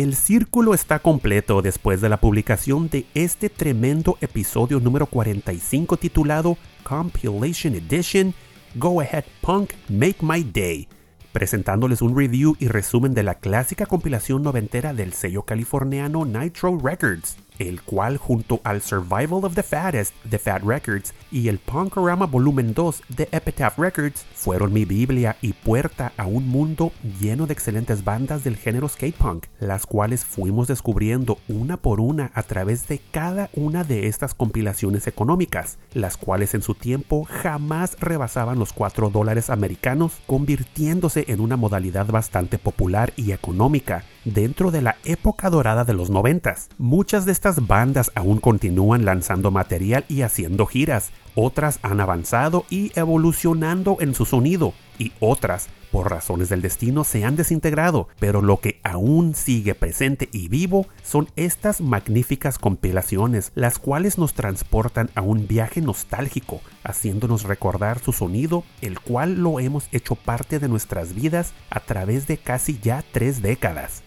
El círculo está completo después de la publicación de este tremendo episodio número 45 titulado Compilation Edition Go Ahead Punk Make My Day, presentándoles un review y resumen de la clásica compilación noventera del sello californiano Nitro Records, el cual junto al Survival of the Fattest de Fat Records y el Punkorama Volumen 2 de Epitaph Records fueron mi Biblia y puerta a un mundo lleno de excelentes bandas del género skate punk, las cuales fuimos descubriendo una por una a través de cada una de estas compilaciones económicas, las cuales en su tiempo jamás rebasaban los 4 dólares americanos, convirtiéndose en una modalidad bastante popular y económica dentro de la época dorada de los noventas. Muchas de estas bandas aún continúan lanzando material y haciendo giras, otras han avanzado y evolucionando en su sonido, y otras, por razones del destino, se han desintegrado, pero lo que aún sigue presente y vivo son estas magníficas compilaciones, las cuales nos transportan a un viaje nostálgico, haciéndonos recordar su sonido, el cual lo hemos hecho parte de nuestras vidas a través de casi ya tres décadas.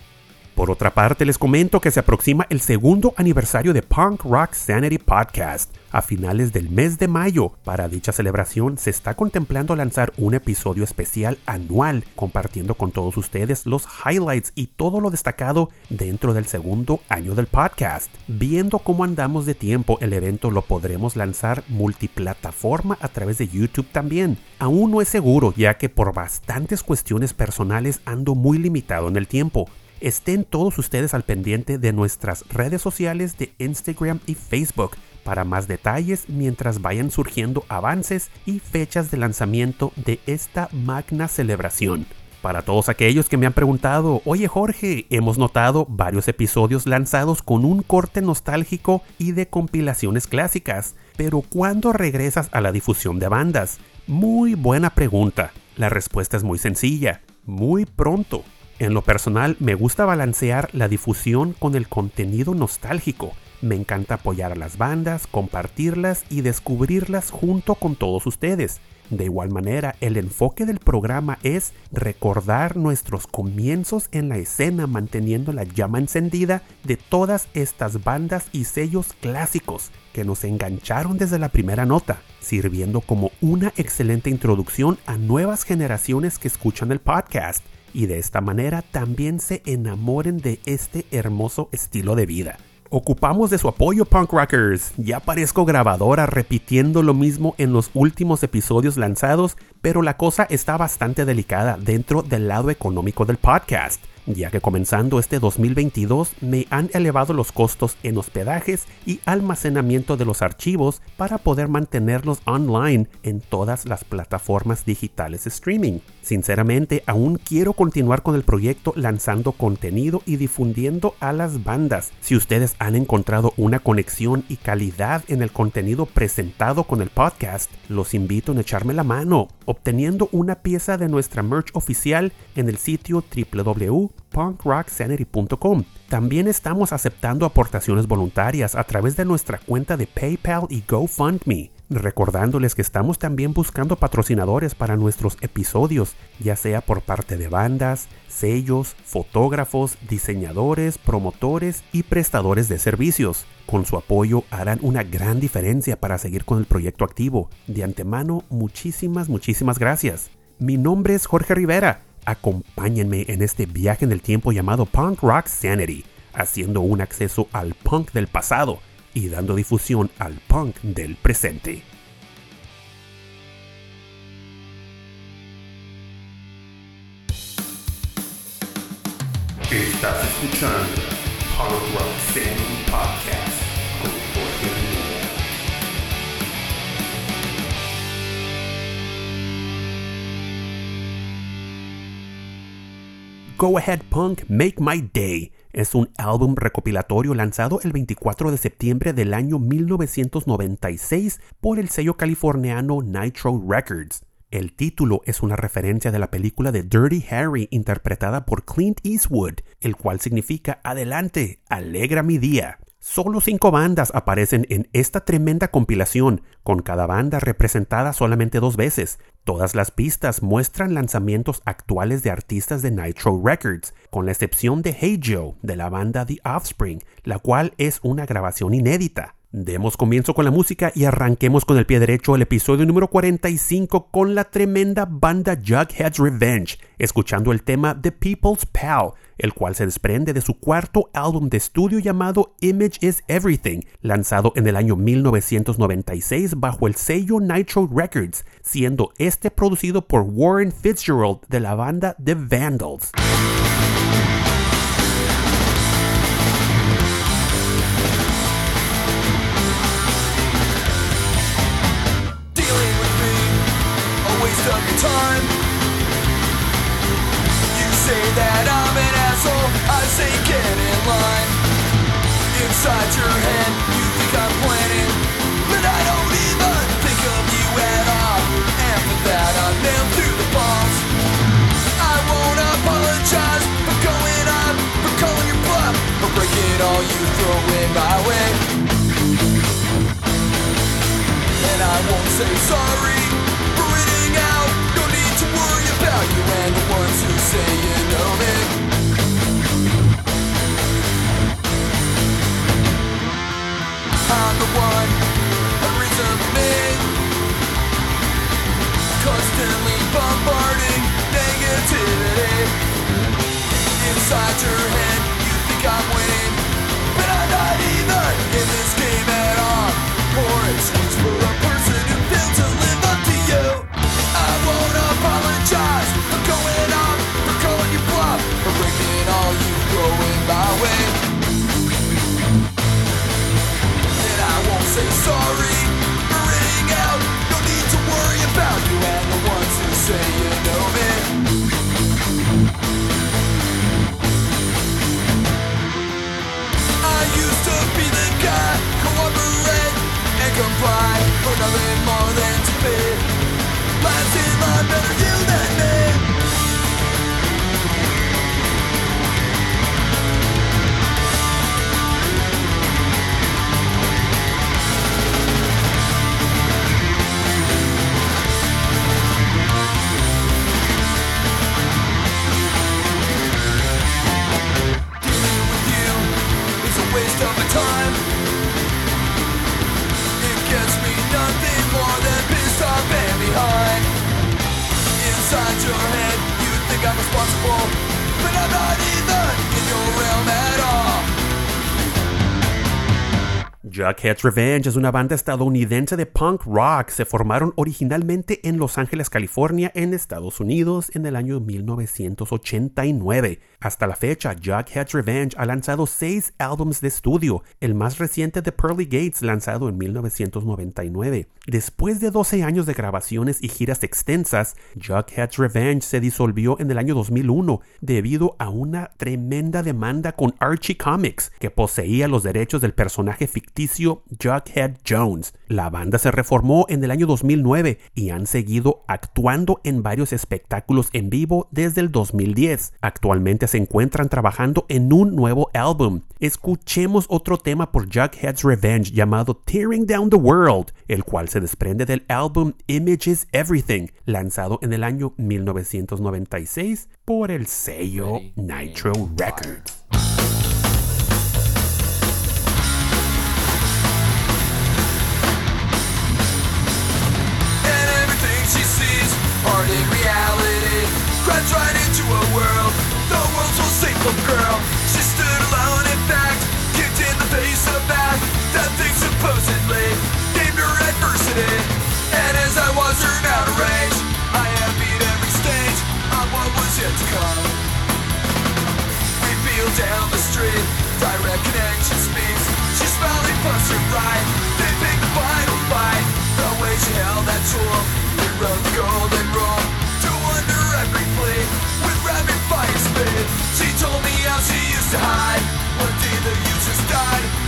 Por otra parte, les comento que se aproxima el segundo aniversario de Punk Rock Sanity Podcast. A finales del mes de mayo, para dicha celebración, se está contemplando lanzar un episodio especial anual, compartiendo con todos ustedes los highlights y todo lo destacado dentro del segundo año del podcast. Viendo cómo andamos de tiempo, el evento lo podremos lanzar multiplataforma a través de YouTube también. Aún no es seguro, ya que por bastantes cuestiones personales ando muy limitado en el tiempo, estén todos ustedes al pendiente de nuestras redes sociales de Instagram y Facebook para más detalles mientras vayan surgiendo avances y fechas de lanzamiento de esta magna celebración. Para todos aquellos que me han preguntado, oye Jorge, hemos notado varios episodios lanzados con un corte nostálgico y de compilaciones clásicas, pero ¿cuándo regresas a la difusión de bandas? Muy buena pregunta. La respuesta es muy sencilla, muy pronto. En lo personal, me gusta balancear la difusión con el contenido nostálgico. Me encanta apoyar a las bandas, compartirlas y descubrirlas junto con todos ustedes. De igual manera, el enfoque del programa es recordar nuestros comienzos en la escena manteniendo la llama encendida de todas estas bandas y sellos clásicos que nos engancharon desde la primera nota, sirviendo como una excelente introducción a nuevas generaciones que escuchan el podcast y de esta manera también se enamoren de este hermoso estilo de vida. Ocupamos de su apoyo, punk rockers. Ya parezco grabadora repitiendo lo mismo en los últimos episodios lanzados, pero la cosa está bastante delicada dentro del lado económico del podcast ya que comenzando este 2022 me han elevado los costos en hospedajes y almacenamiento de los archivos para poder mantenerlos online en todas las plataformas digitales de streaming. Sinceramente, aún quiero continuar con el proyecto lanzando contenido y difundiendo a las bandas. Si ustedes han encontrado una conexión y calidad en el contenido presentado con el podcast, los invito a echarme la mano, obteniendo una pieza de nuestra merch oficial en el sitio www punkrocksanity.com. También estamos aceptando aportaciones voluntarias a través de nuestra cuenta de PayPal y GoFundMe. Recordándoles que estamos también buscando patrocinadores para nuestros episodios, ya sea por parte de bandas, sellos, fotógrafos, diseñadores, promotores y prestadores de servicios. Con su apoyo harán una gran diferencia para seguir con el proyecto activo. De antemano, muchísimas, muchísimas gracias. Mi nombre es Jorge Rivera Acompáñenme en este viaje en el tiempo llamado Punk Rock Sanity, haciendo un acceso al punk del pasado y dando difusión al punk del presente. Estás escuchando Rock Podcast. Go Ahead Punk, Make My Day es un álbum recopilatorio lanzado el 24 de septiembre del año 1996 por el sello californiano Nitro Records. El título es una referencia de la película de Dirty Harry interpretada por Clint Eastwood, el cual significa Adelante, alegra mi día. Solo cinco bandas aparecen en esta tremenda compilación, con cada banda representada solamente dos veces. Todas las pistas muestran lanzamientos actuales de artistas de Nitro Records, con la excepción de Hey Joe de la banda The Offspring, la cual es una grabación inédita. Demos comienzo con la música y arranquemos con el pie derecho el episodio número 45 con la tremenda banda Jughead's Revenge, escuchando el tema The People's Pal, el cual se desprende de su cuarto álbum de estudio llamado Image is Everything, lanzado en el año 1996 bajo el sello Nitro Records, siendo este producido por Warren Fitzgerald de la banda The Vandals. Time. You say that I'm an asshole, I say get in line. Inside your head, you think I'm planning, but I don't even think of you at all. And for that, I'm nailed through the balls. I won't apologize for going on, for calling your bluff, for breaking all you throw in my way. And I won't say sorry you and the ones who say you know me. I'm the one. Constantly bombarding negativity. Inside your head, comply for nothing more than to pay. Last in line, better you than me. Jughead's Revenge es una banda estadounidense de punk rock. Se formaron originalmente en Los Ángeles, California, en Estados Unidos, en el año 1989. Hasta la fecha, Jughead's Revenge ha lanzado seis álbumes de estudio, el más reciente de Pearly Gates, lanzado en 1999. Después de 12 años de grabaciones y giras extensas, Jughead's Revenge se disolvió en el año 2001 debido a una tremenda demanda con Archie Comics, que poseía los derechos del personaje ficticio Jughead Jones. La banda se reformó en el año 2009 y han seguido actuando en varios espectáculos en vivo desde el 2010. Actualmente se encuentran trabajando en un nuevo álbum. Escuchemos otro tema por Jughead's Revenge llamado Tearing Down the World, el cual se desprende del álbum Images Everything, lanzado en el año 1996 por el sello Nitro. Records. Art reality, crashed right into a world. The world's most safe little girl. She stood alone, in fact, kicked in the face of that. That thing supposedly named her adversity. And as I was her out of range, I have beat every stage on what was yet to come. We feel down the street, direct connection speaks. She smiling, her right. They pick the final fight. The way she held that tool, she told me how she used to hide. One day the users died.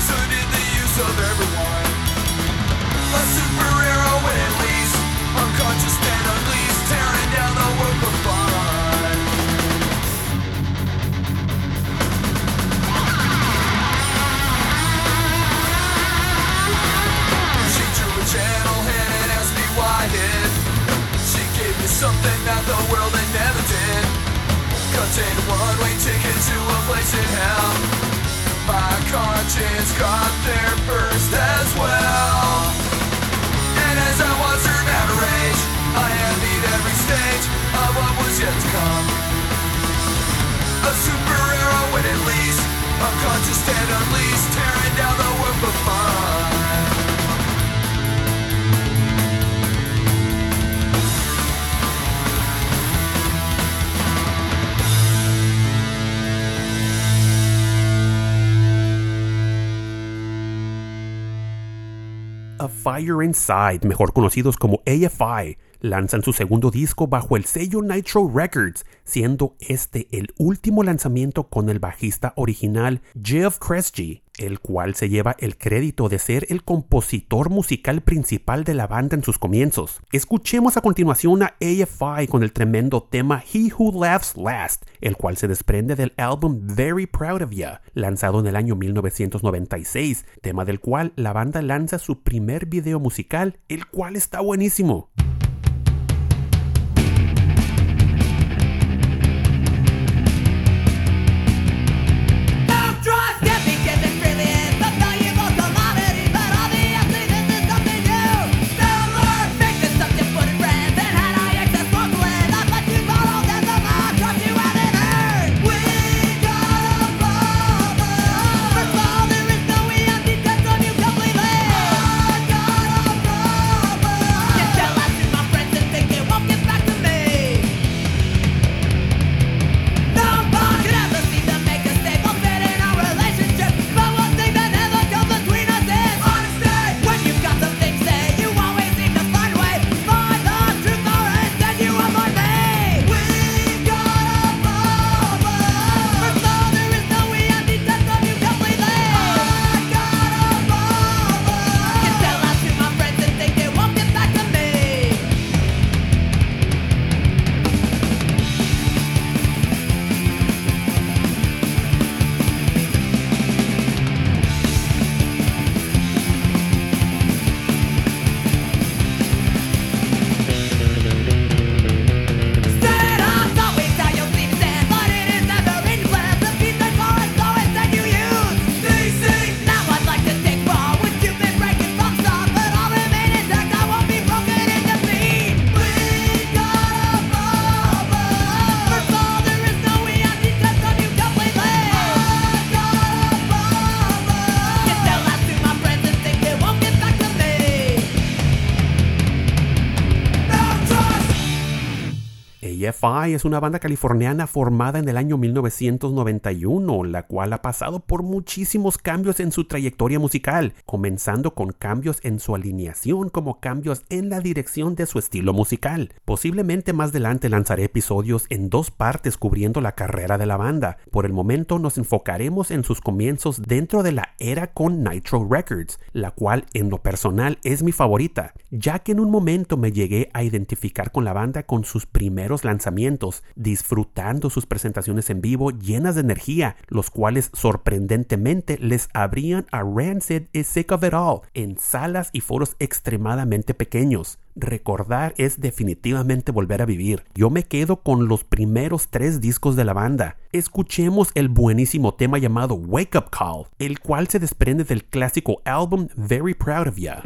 Something that the world had never did. Contain one-way ticket to a place in hell. My conscience got there first as well. And as I watched her never rage, I envied every stage of what was yet to come. A superhero would at least unconscious and unleashed, tearing down the world for fun. Fire Inside, mejor conocidos como AFI, lanzan su segundo disco bajo el sello Nitro Records, siendo este el último lanzamiento con el bajista original Jeff Kresge, el cual se lleva el crédito de ser el compositor musical principal de la banda en sus comienzos. Escuchemos a continuación a AFI con el tremendo tema He Who Laughs Last, el cual se desprende del álbum Very Proud of Ya, lanzado en el año 1996, tema del cual la banda lanza su primer video musical, el cual está buenísimo. Es una banda californiana formada en el año 1991, la cual ha pasado por muchísimos cambios en su trayectoria musical, comenzando con cambios en su alineación como cambios en la dirección de su estilo musical. Posiblemente más adelante lanzaré episodios en dos partes cubriendo la carrera de la banda. Por el momento nos enfocaremos en sus comienzos dentro de la era con Nitro Records, la cual en lo personal es mi favorita, ya que en un momento me llegué a identificar con la banda con sus primeros lanzamientos, disfrutando sus presentaciones en vivo llenas de energía, los cuales sorprendentemente les abrían a Rancid y Sick of It All en salas y foros extremadamente pequeños. Recordar es definitivamente volver a vivir. Yo me quedo con los primeros tres discos de la banda. Escuchemos el buenísimo tema llamado Wake Up Call, el cual se desprende del clásico álbum Very Proud of Ya.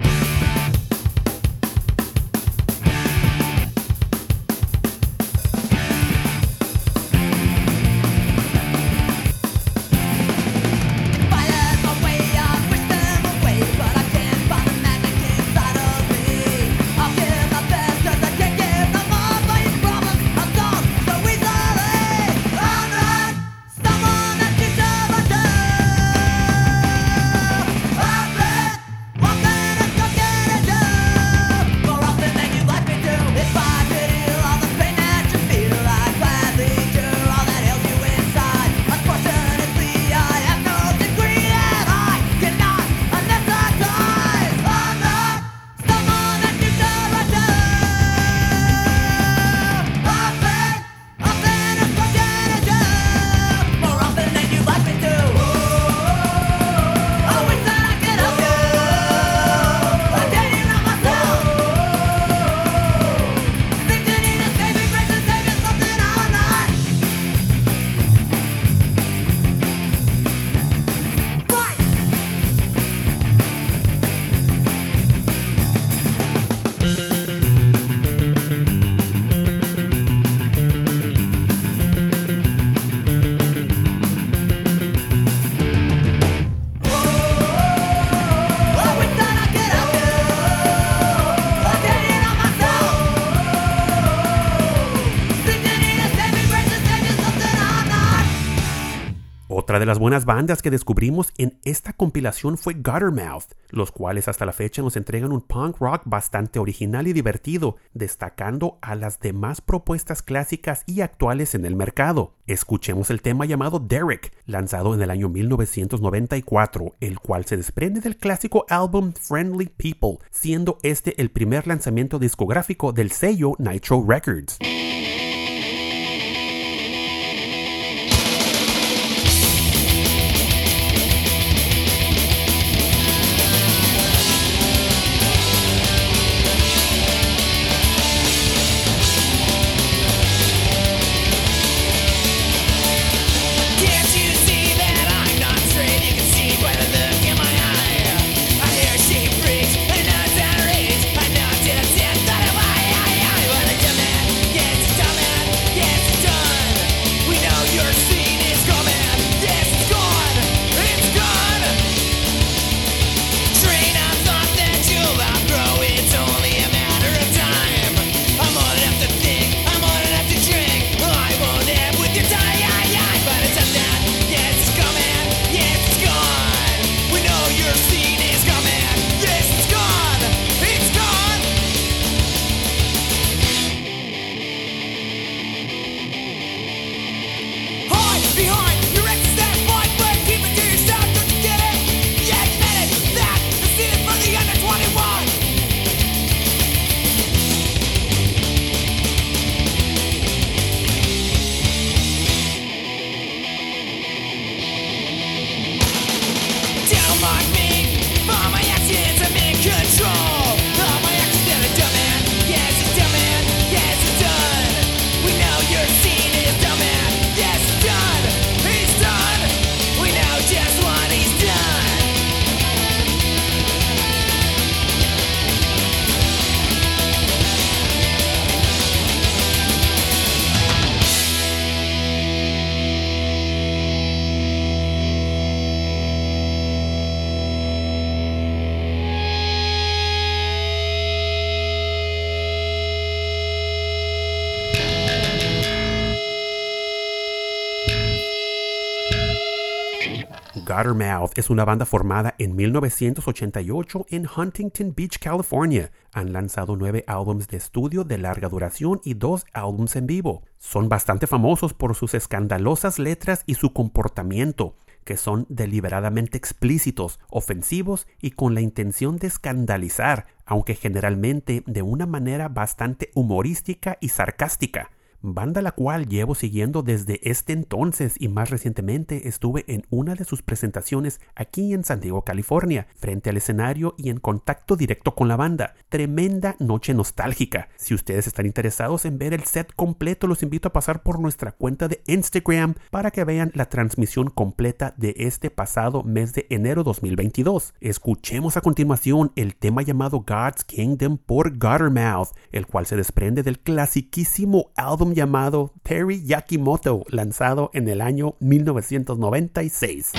Otra de las buenas bandas que descubrimos en esta compilación fue Guttermouth, los cuales hasta la fecha nos entregan un punk rock bastante original y divertido, destacando a las demás propuestas clásicas y actuales en el mercado. Escuchemos el tema llamado Derek, lanzado en el año 1994, el cual se desprende del clásico álbum Friendly People, siendo este el primer lanzamiento discográfico del sello Nitro Records. Guttermouth es una banda formada en 1988 en Huntington Beach, California. Han lanzado nueve álbumes de estudio de larga duración y dos álbumes en vivo. Son bastante famosos por sus escandalosas letras y su comportamiento, que son deliberadamente explícitos, ofensivos y con la intención de escandalizar, aunque generalmente de una manera bastante humorística y sarcástica banda la cual llevo siguiendo desde este entonces y más recientemente estuve en una de sus presentaciones aquí en San Diego, California, frente al escenario y en contacto directo con la banda. Tremenda noche nostálgica. Si ustedes están interesados en ver el set completo, los invito a pasar por nuestra cuenta de Instagram para que vean la transmisión completa de este pasado mes de enero 2022. Escuchemos a continuación el tema llamado God's Kingdom por Guttermouth, el cual se desprende del clasiquísimo álbum llamado Terry Yakimoto, lanzado en el año 1996.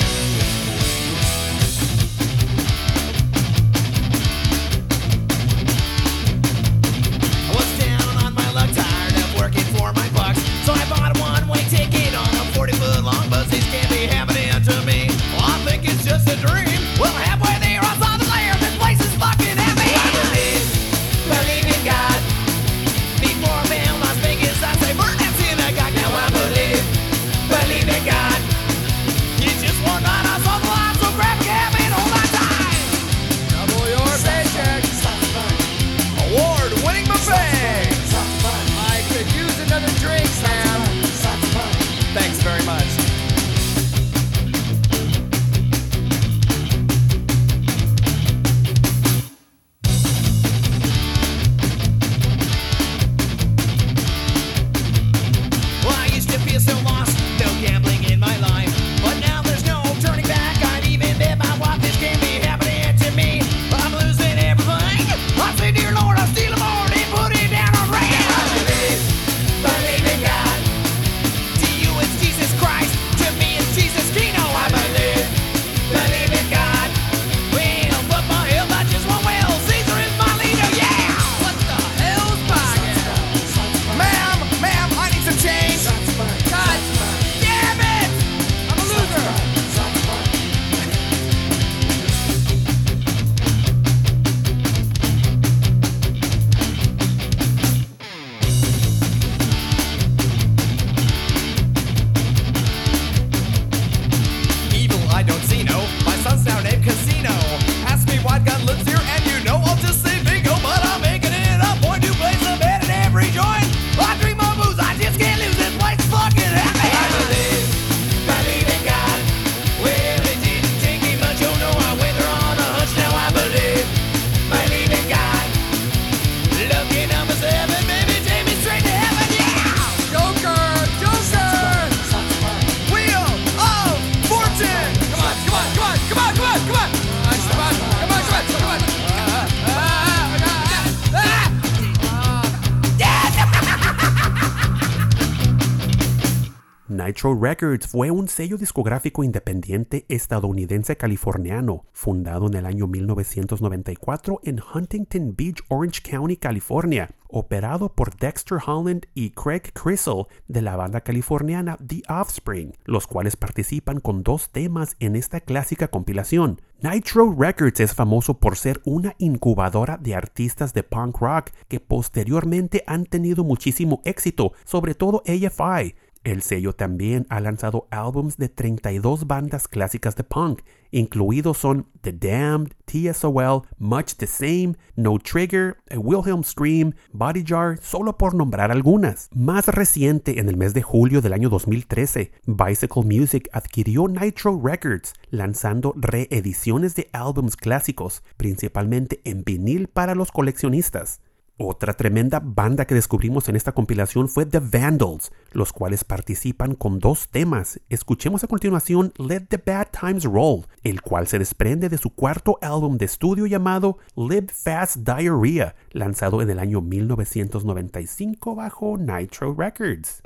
Nitro Records fue un sello discográfico independiente estadounidense californiano, fundado en el año 1994 en Huntington Beach, Orange County, California, operado por Dexter Holland y Craig Crissle de la banda californiana The Offspring, los cuales participan con dos temas en esta clásica compilación. Nitro Records es famoso por ser una incubadora de artistas de punk rock que posteriormente han tenido muchísimo éxito, sobre todo AFI, el sello también ha lanzado álbums de 32 bandas clásicas de punk, incluidos son The Damned, TSOL, Much the Same, No Trigger, Wilhelm Scream, Body Jar, solo por nombrar algunas. Más reciente, en el mes de julio del año 2013, Bicycle Music adquirió Nitro Records, lanzando reediciones de álbums clásicos, principalmente en vinil para los coleccionistas. Otra tremenda banda que descubrimos en esta compilación fue The Vandals, los cuales participan con dos temas. Escuchemos a continuación Let the Bad Times Roll, el cual se desprende de su cuarto álbum de estudio llamado Live Fast Diarrhea, lanzado en el año 1995 bajo Nitro Records.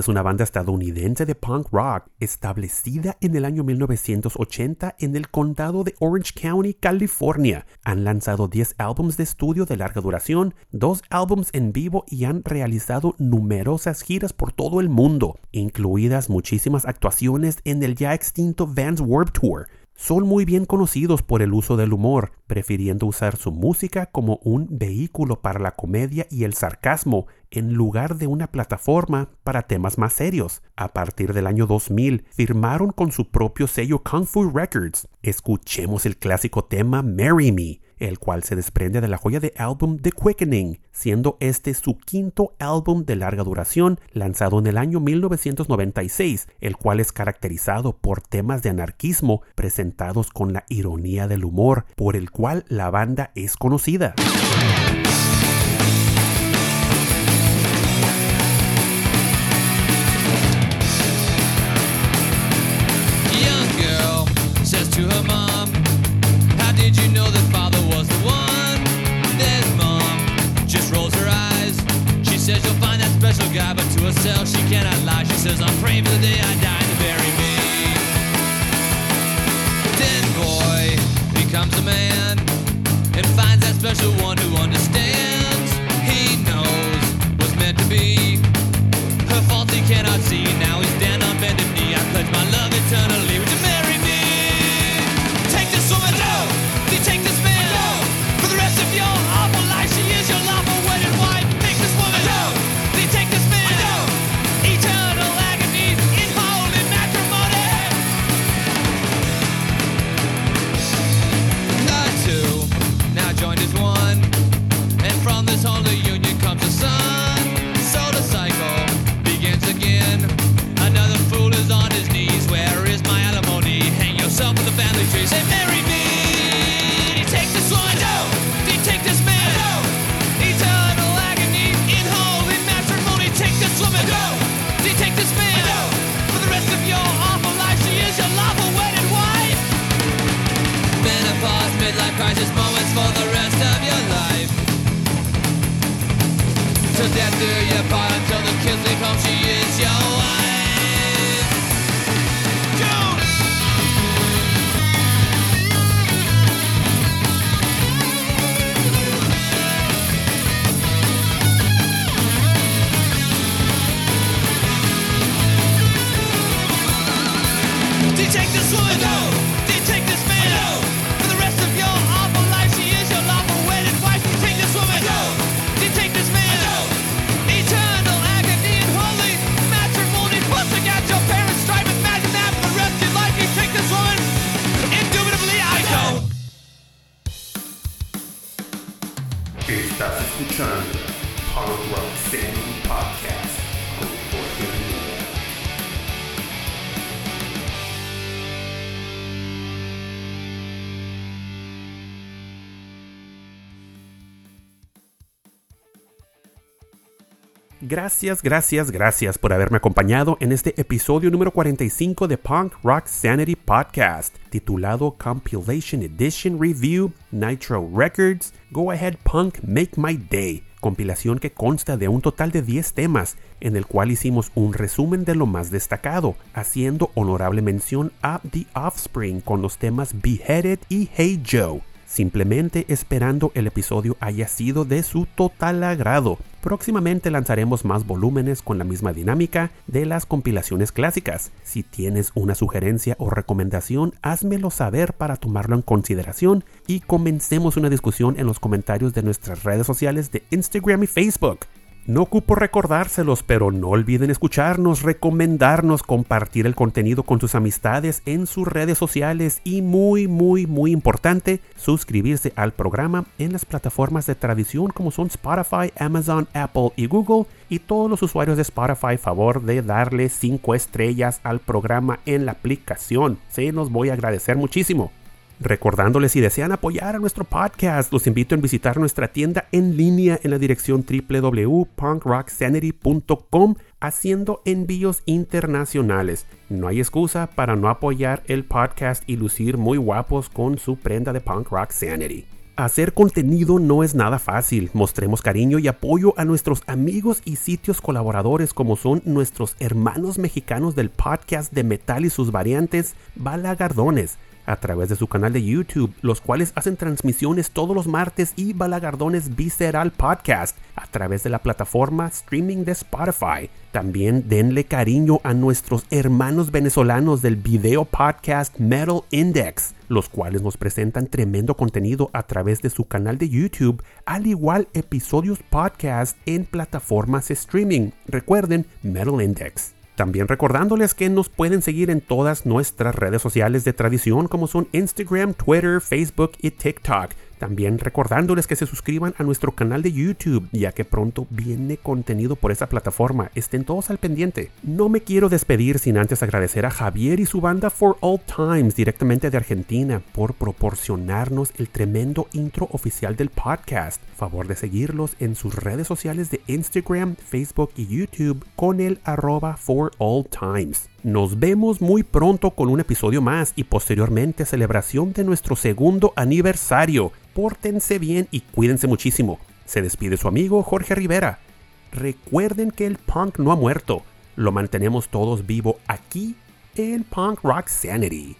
Es una banda estadounidense de punk rock establecida en el año 1980 en el condado de Orange County, California. Han lanzado 10 álbumes de estudio de larga duración, dos álbumes en vivo y han realizado numerosas giras por todo el mundo, incluidas muchísimas actuaciones en el ya extinto Vans Warp Tour son muy bien conocidos por el uso del humor, prefiriendo usar su música como un vehículo para la comedia y el sarcasmo en lugar de una plataforma para temas más serios. A partir del año 2000 firmaron con su propio sello Kung Fu Records. Escuchemos el clásico tema Marry Me, el cual se desprende de la joya de álbum The Quickening, siendo este su quinto álbum de larga duración lanzado en el año 1996, el cual es caracterizado por temas de anarquismo presentados con la ironía del humor por el cual la banda es conocida. God, but to herself she cannot lie. She says, I'm praying for the day I die to bury me. Then boy becomes a man and finds that special one who understands. He knows what's meant to be. Her fault he cannot see. Now he's down on bended knee. I pledge my love. Gracias, gracias, gracias por haberme acompañado en este episodio número 45 de Punk Rock Sanity Podcast, titulado Compilation Edition Review Nitro Records Go Ahead Punk Make My Day, compilación que consta de un total de 10 temas, en el cual hicimos un resumen de lo más destacado, haciendo honorable mención a The Offspring con los temas Beheaded y Hey Joe simplemente esperando el episodio haya sido de su total agrado. Próximamente lanzaremos más volúmenes con la misma dinámica de las compilaciones clásicas. Si tienes una sugerencia o recomendación, házmelo saber para tomarlo en consideración y comencemos una discusión en los comentarios de nuestras redes sociales de Instagram y Facebook. No ocupo recordárselos, pero no olviden escucharnos, recomendarnos, compartir el contenido con sus amistades en sus redes sociales y muy, muy, muy importante, suscribirse al programa en las plataformas de tradición como son Spotify, Amazon, Apple y Google. Y todos los usuarios de Spotify, favor de darle 5 estrellas al programa en la aplicación. Se nos voy a agradecer muchísimo. Recordándoles si desean apoyar a nuestro podcast, los invito a visitar nuestra tienda en línea en la dirección www.punkrocksanity.com haciendo envíos internacionales. No hay excusa para no apoyar el podcast y lucir muy guapos con su prenda de Punk Rock Sanity. Hacer contenido no es nada fácil. Mostremos cariño y apoyo a nuestros amigos y sitios colaboradores como son nuestros hermanos mexicanos del podcast de metal y sus variantes, Balagardones a través de su canal de YouTube, los cuales hacen transmisiones todos los martes y Balagardones Visceral Podcast a través de la plataforma streaming de Spotify. También denle cariño a nuestros hermanos venezolanos del video podcast Metal Index, los cuales nos presentan tremendo contenido a través de su canal de YouTube, al igual episodios podcast en plataformas streaming. Recuerden Metal Index. También recordándoles que nos pueden seguir en todas nuestras redes sociales de tradición como son Instagram, Twitter, Facebook y TikTok. También recordándoles que se suscriban a nuestro canal de YouTube, ya que pronto viene contenido por esa plataforma. Estén todos al pendiente. No me quiero despedir sin antes agradecer a Javier y su banda For All Times, directamente de Argentina, por proporcionarnos el tremendo intro oficial del podcast. Favor de seguirlos en sus redes sociales de Instagram, Facebook y YouTube con el arroba For All Times. Nos vemos muy pronto con un episodio más y posteriormente celebración de nuestro segundo aniversario. Pórtense bien y cuídense muchísimo. Se despide su amigo Jorge Rivera. Recuerden que el punk no ha muerto. Lo mantenemos todos vivo aquí en Punk Rock Sanity.